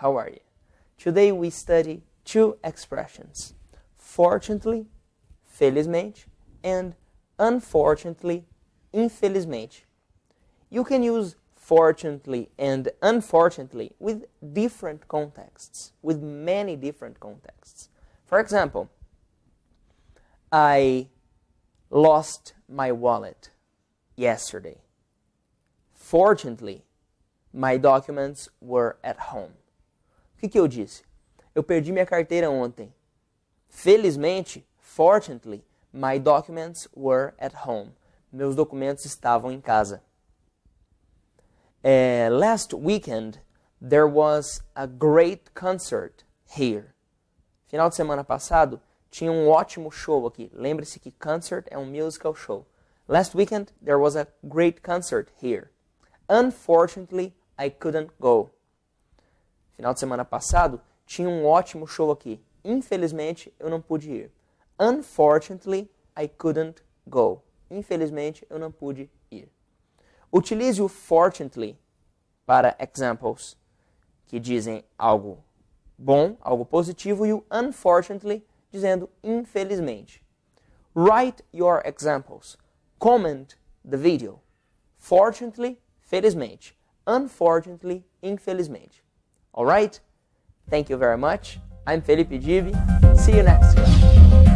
how are you? Today we study two expressions. Fortunately, felizmente, and unfortunately, infelizmente. You can use fortunately and unfortunately with different contexts, with many different contexts. For example, I lost my wallet yesterday. Fortunately, my documents were at home. O que, que eu disse? Eu perdi minha carteira ontem. Felizmente, fortunately, my documents were at home. Meus documentos estavam em casa. Uh, last weekend, there was a great concert here. Final de semana passado, tinha um ótimo show aqui. Lembre-se que concert é um musical show. Last weekend, there was a great concert here. Unfortunately, I couldn't go. Final de semana passado, tinha um ótimo show aqui. Infelizmente, eu não pude ir. Unfortunately, I couldn't go. Infelizmente, eu não pude ir. Utilize o fortunately para examples que dizem algo bom, algo positivo, e o unfortunately dizendo infelizmente. Write your examples. Comment the video. Fortunately, felizmente. Unfortunately, infelizmente. Alright? Thank you very much. I'm Felipe Divi. See you next time.